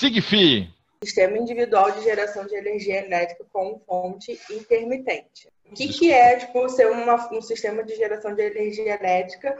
SIGFI. Sistema Individual de Geração de Energia Elétrica com fonte intermitente. O que, que é tipo, ser uma, um sistema de geração de energia elétrica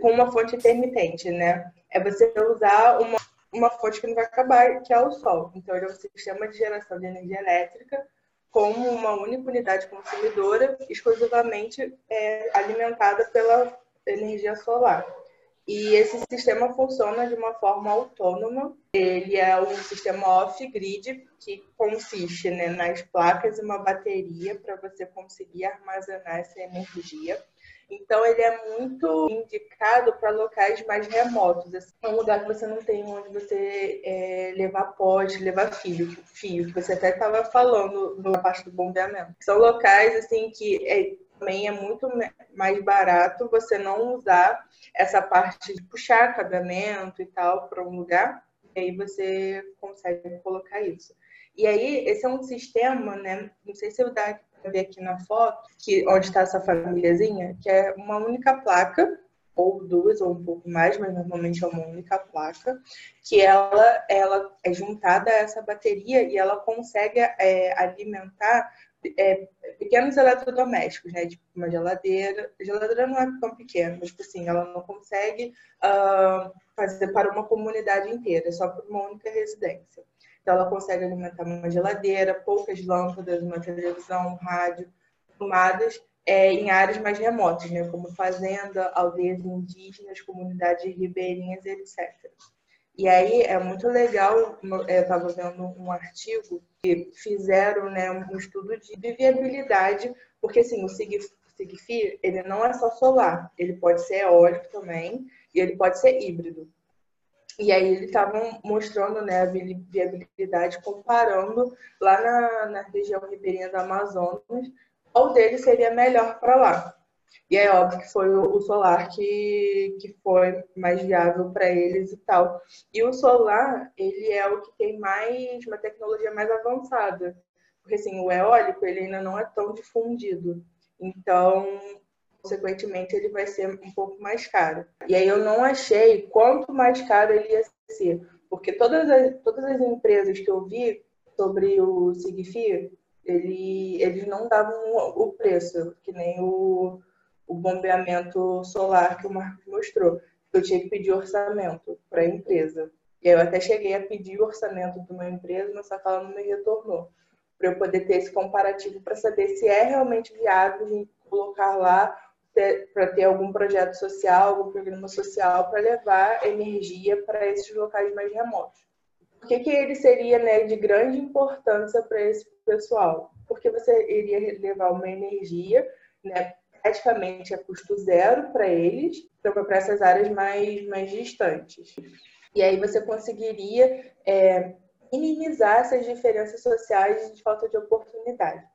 com uma fonte intermitente, né? É você usar uma, uma fonte que não vai acabar, que é o sol. Então, ele é um sistema de geração de energia elétrica como uma única unidade consumidora, exclusivamente é, alimentada pela energia solar. E esse sistema funciona de uma forma autônoma. Ele é um sistema off-grid que consiste né, nas placas e uma bateria para você conseguir armazenar essa energia. Então, ele é muito indicado para locais mais remotos. Assim, um lugar que você não tem onde você é, levar poste, levar fio, fio, que você até estava falando na parte do bombeamento. São locais assim que é, também é muito mais barato você não usar essa parte de puxar cabeamento e tal para um lugar. E aí você consegue colocar isso. E aí, esse é um sistema, né? Não sei se eu dar ver aqui na foto, que onde está essa famíliazinha, que é uma única placa, ou duas, ou um pouco mais, mas normalmente é uma única placa, que ela, ela é juntada a essa bateria e ela consegue é, alimentar é, pequenos eletrodomésticos, né? Tipo uma geladeira. A geladeira não é tão pequena, mas tipo assim, ela não consegue uh, fazer para uma comunidade inteira, é só para uma única residência. Então, ela consegue alimentar uma geladeira, poucas lâmpadas, uma televisão, um rádio, tomadas é, em áreas mais remotas, né, como fazenda, aldeias indígenas, comunidades ribeirinhas, etc. E aí é muito legal, estava vendo um artigo que fizeram né, um estudo de viabilidade, porque assim, o Sigfi, ele não é só solar, ele pode ser eólico também, e ele pode ser híbrido. E aí eles estavam mostrando né, a viabilidade, comparando lá na, na região ribeirinha do Amazonas, qual deles seria melhor para lá. E é óbvio que foi o, solar que, que foi mais viável para eles e tal. E o solar, ele é o que tem mais, uma tecnologia mais avançada. Porque assim, o eólico, ele ainda não é tão difundido. Então, consequentemente ele vai ser um pouco mais caro. E aí eu não achei quanto mais caro ele ia ser, porque todas as, todas as empresas que eu vi sobre o Sigfi, ele, eles não davam o preço, que nem o, o bombeamento solar que o Marcos mostrou. Eu tinha que pedir orçamento para a empresa. E aí eu até cheguei a pedir orçamento de uma empresa, mas só que ela não me retornou. Para eu poder ter esse comparativo para saber se é realmente viável colocar lá para ter algum projeto social, algum programa social para levar energia para esses locais mais remotos. Por que, que ele seria né, de grande importância para esse pessoal? Porque você iria levar uma energia né, praticamente a custo zero para eles, para essas áreas mais, mais distantes. E aí você conseguiria é, minimizar essas diferenças sociais de falta de oportunidade.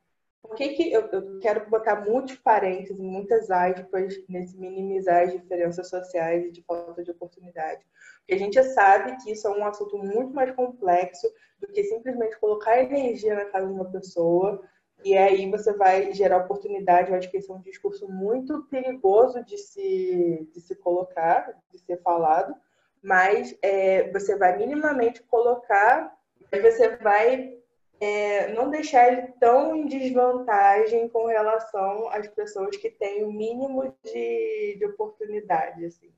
Por que, que eu, eu quero botar muitos parênteses, muitas aspas nesse minimizar as diferenças sociais e de falta de oportunidade? Porque a gente sabe que isso é um assunto muito mais complexo do que simplesmente colocar energia na casa de uma pessoa e aí você vai gerar oportunidade. Eu acho que esse é um discurso muito perigoso de se, de se colocar, de ser falado, mas é, você vai minimamente colocar, você vai é, não deixar ele tão em desvantagem com relação às pessoas que têm o mínimo de, de oportunidade. Assim.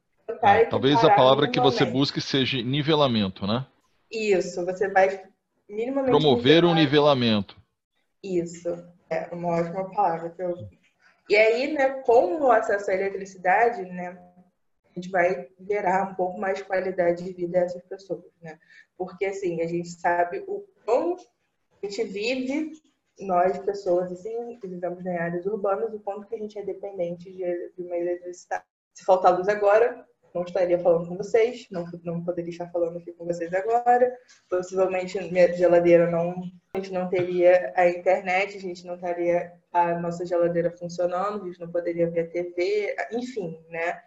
Ah, talvez a palavra que você busque seja nivelamento, né? Isso, você vai minimamente. Promover o um nivelamento. Isso, é uma ótima palavra. Que eu... E aí, né, com o acesso à eletricidade, né, a gente vai gerar um pouco mais de qualidade de vida dessas pessoas, né? Porque, assim, a gente sabe o quão a gente vive, nós, pessoas assim, que vivemos em áreas urbanas, o quanto que a gente é dependente de, de uma eletricidade. Se faltar luz agora, não estaria falando com vocês, não, não poderia estar falando aqui com vocês agora. Possivelmente minha geladeira não, a gente não teria a internet, a gente não estaria a nossa geladeira funcionando, a gente não poderia ver a TV, enfim, né?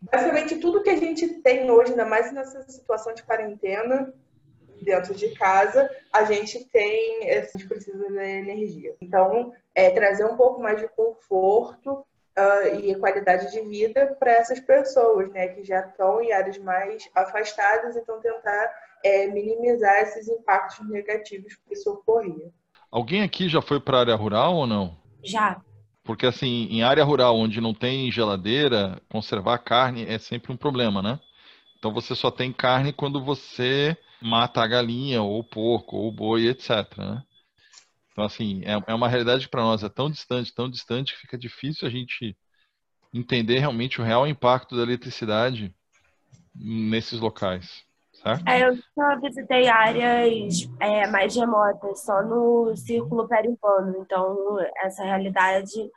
Basicamente tudo que a gente tem hoje, ainda mais nessa situação de quarentena, dentro de casa, a gente tem, a gente precisa da energia. Então, é trazer um pouco mais de conforto uh, e qualidade de vida para essas pessoas, né, que já estão em áreas mais afastadas, então tentar é, minimizar esses impactos negativos que isso ocorria. Alguém aqui já foi para a área rural ou não? Já. Porque assim, em área rural onde não tem geladeira, conservar carne é sempre um problema, né? Então você só tem carne quando você mata a galinha, ou o porco, ou o boi, etc. Né? Então, assim, é, é uma realidade que para nós é tão distante, tão distante, que fica difícil a gente entender realmente o real impacto da eletricidade nesses locais. Certo? É, eu só visitei áreas é, mais remotas, só no círculo periurbano. Então, essa realidade,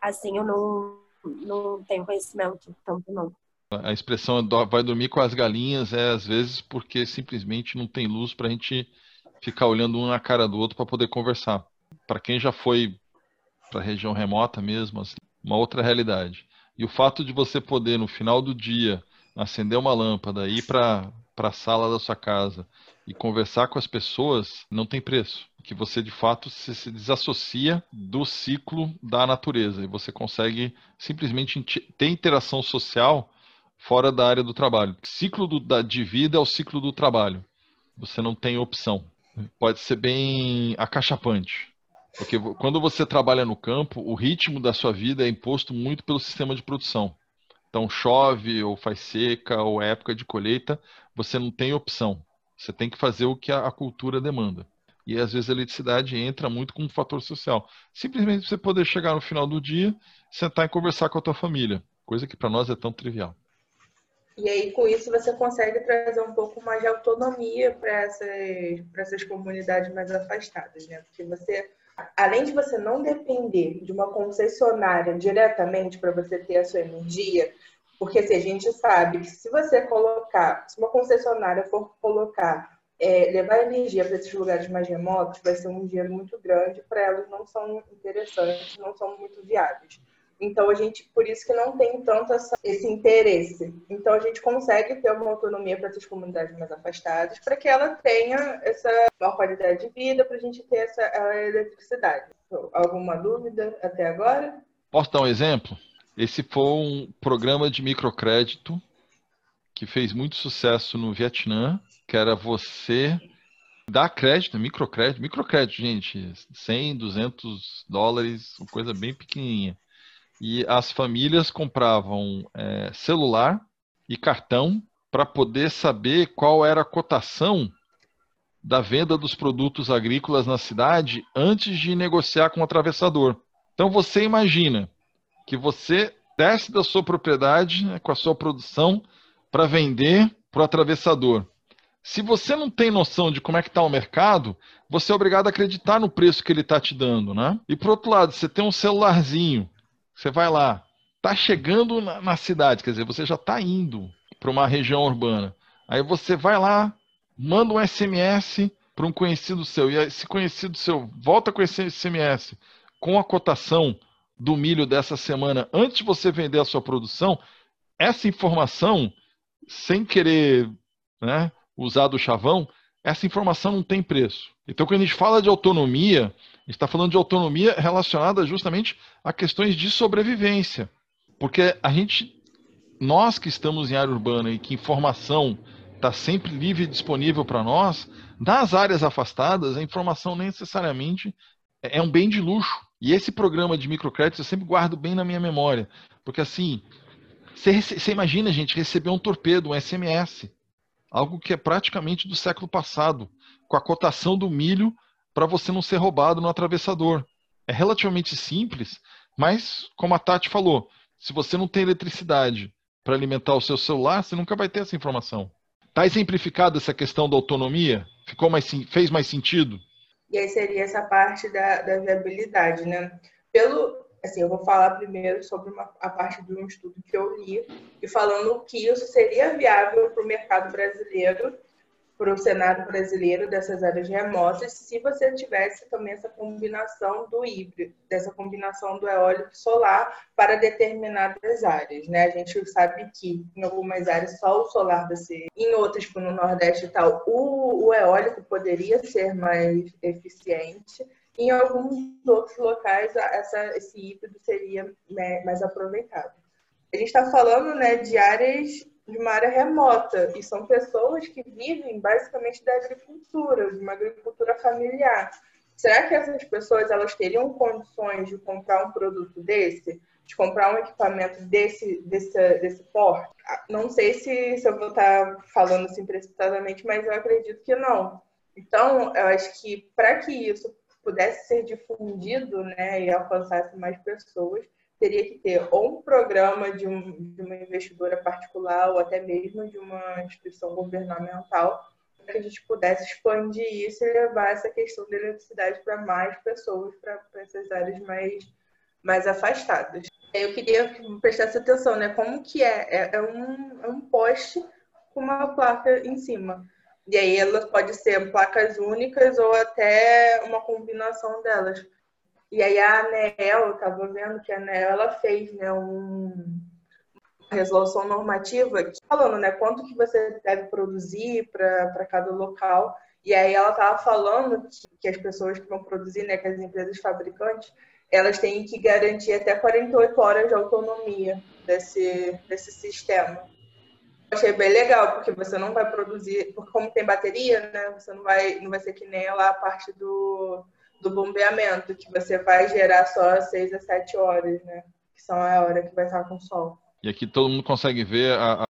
assim, eu não, não tenho conhecimento tanto, não. A expressão vai dormir com as galinhas é às vezes porque simplesmente não tem luz para a gente ficar olhando um na cara do outro para poder conversar. Para quem já foi para região remota mesmo, assim, uma outra realidade. E o fato de você poder no final do dia acender uma lâmpada, ir para para a sala da sua casa e conversar com as pessoas não tem preço. Que você de fato se, se desassocia do ciclo da natureza e você consegue simplesmente ter interação social fora da área do trabalho. O ciclo do, da, de vida é o ciclo do trabalho. Você não tem opção. Pode ser bem acachapante. Porque quando você trabalha no campo, o ritmo da sua vida é imposto muito pelo sistema de produção. Então, chove, ou faz seca, ou é época de colheita, você não tem opção. Você tem que fazer o que a, cultura demanda. E às vezes a eletricidade entra muito como um fator social. Simplesmente você poder chegar no final do dia, sentar e conversar com a tua família, coisa que para nós é tão trivial. E aí, com isso, você consegue trazer um pouco mais de autonomia para essas, essas comunidades mais afastadas, né? Porque você, além de você não depender de uma concessionária diretamente para você ter a sua energia, porque se assim, a gente sabe que se você colocar, se uma concessionária for colocar, é, levar energia para esses lugares mais remotos, vai ser um dinheiro muito grande, para elas não são interessantes, não são muito viáveis. Então a gente, por isso que não tem tanto essa, esse interesse. Então a gente consegue ter uma autonomia para essas comunidades mais afastadas, para que ela tenha essa maior qualidade de vida, para a gente ter essa eletricidade. Alguma dúvida até agora? Posso dar um exemplo? Esse foi um programa de microcrédito que fez muito sucesso no Vietnã, que era você dar crédito, microcrédito, microcrédito, gente, 100, 200 dólares, uma coisa bem pequenininha e as famílias compravam é, celular e cartão para poder saber qual era a cotação da venda dos produtos agrícolas na cidade antes de negociar com o atravessador. Então você imagina que você desce da sua propriedade né, com a sua produção para vender para o atravessador. Se você não tem noção de como é que está o mercado, você é obrigado a acreditar no preço que ele está te dando, né? E por outro lado, você tem um celularzinho você vai lá, tá chegando na, na cidade, quer dizer, você já está indo para uma região urbana. Aí você vai lá, manda um SMS para um conhecido seu, e esse conhecido seu volta com esse SMS com a cotação do milho dessa semana antes de você vender a sua produção, essa informação, sem querer né, usar do chavão, essa informação não tem preço. Então, quando a gente fala de autonomia, está falando de autonomia relacionada justamente a questões de sobrevivência. Porque a gente, nós que estamos em área urbana e que informação está sempre livre e disponível para nós, nas áreas afastadas, a informação necessariamente é um bem de luxo. E esse programa de microcrédito eu sempre guardo bem na minha memória. Porque assim, você imagina, gente, receber um torpedo, um SMS. Algo que é praticamente do século passado, com a cotação do milho para você não ser roubado no atravessador. É relativamente simples, mas, como a Tati falou, se você não tem eletricidade para alimentar o seu celular, você nunca vai ter essa informação. Está exemplificada essa questão da autonomia? Ficou mais, fez mais sentido? E aí seria essa parte da, da viabilidade, né? Pelo, assim, eu vou falar primeiro sobre uma, a parte de um estudo que eu li, e falando que isso seria viável para o mercado brasileiro para o cenário brasileiro dessas áreas remotas, se você tivesse também essa combinação do híbrido, dessa combinação do eólico solar para determinadas áreas, né? A gente sabe que em algumas áreas só o solar vai ser, em outras, tipo no Nordeste e tal, o, o eólico poderia ser mais eficiente. Em alguns outros locais, essa, esse híbrido seria né, mais aproveitado. A gente está falando né, de áreas de uma área remota e são pessoas que vivem basicamente da agricultura, de uma agricultura familiar. Será que essas pessoas elas teriam condições de comprar um produto desse? de comprar um equipamento desse, desse, desse porte? Não sei se, se eu vou estar falando assim precipitadamente, mas eu acredito que não. Então, eu acho que para que isso pudesse ser difundido né, e alcançasse mais pessoas, teria que ter ou um programa de, um, de uma investidora particular ou até mesmo de uma instituição governamental para que a gente pudesse expandir isso e levar essa questão da eletricidade para mais pessoas, para essas áreas mais, mais afastadas. Eu queria que prestasse atenção, né? Como que é? É, é um, é um poste com uma placa em cima. E aí elas podem ser placas únicas ou até uma combinação delas. E aí a ANEL, eu estava vendo que a ANEL ela fez né, um, uma resolução normativa falando né, quanto que você deve produzir para cada local. E aí ela estava falando que, que, as pessoas que vão produzir, né, que as empresas fabricantes, elas têm que garantir até 48 horas de autonomia desse, desse sistema. Eu achei bem legal, porque você não vai produzir, porque como tem bateria, né, você não vai, não vai ser que nem lá a parte do, do bombeamento, que você vai gerar só 6 a 7 horas, né, que são a hora que vai estar com sol. E aqui todo mundo consegue ver a,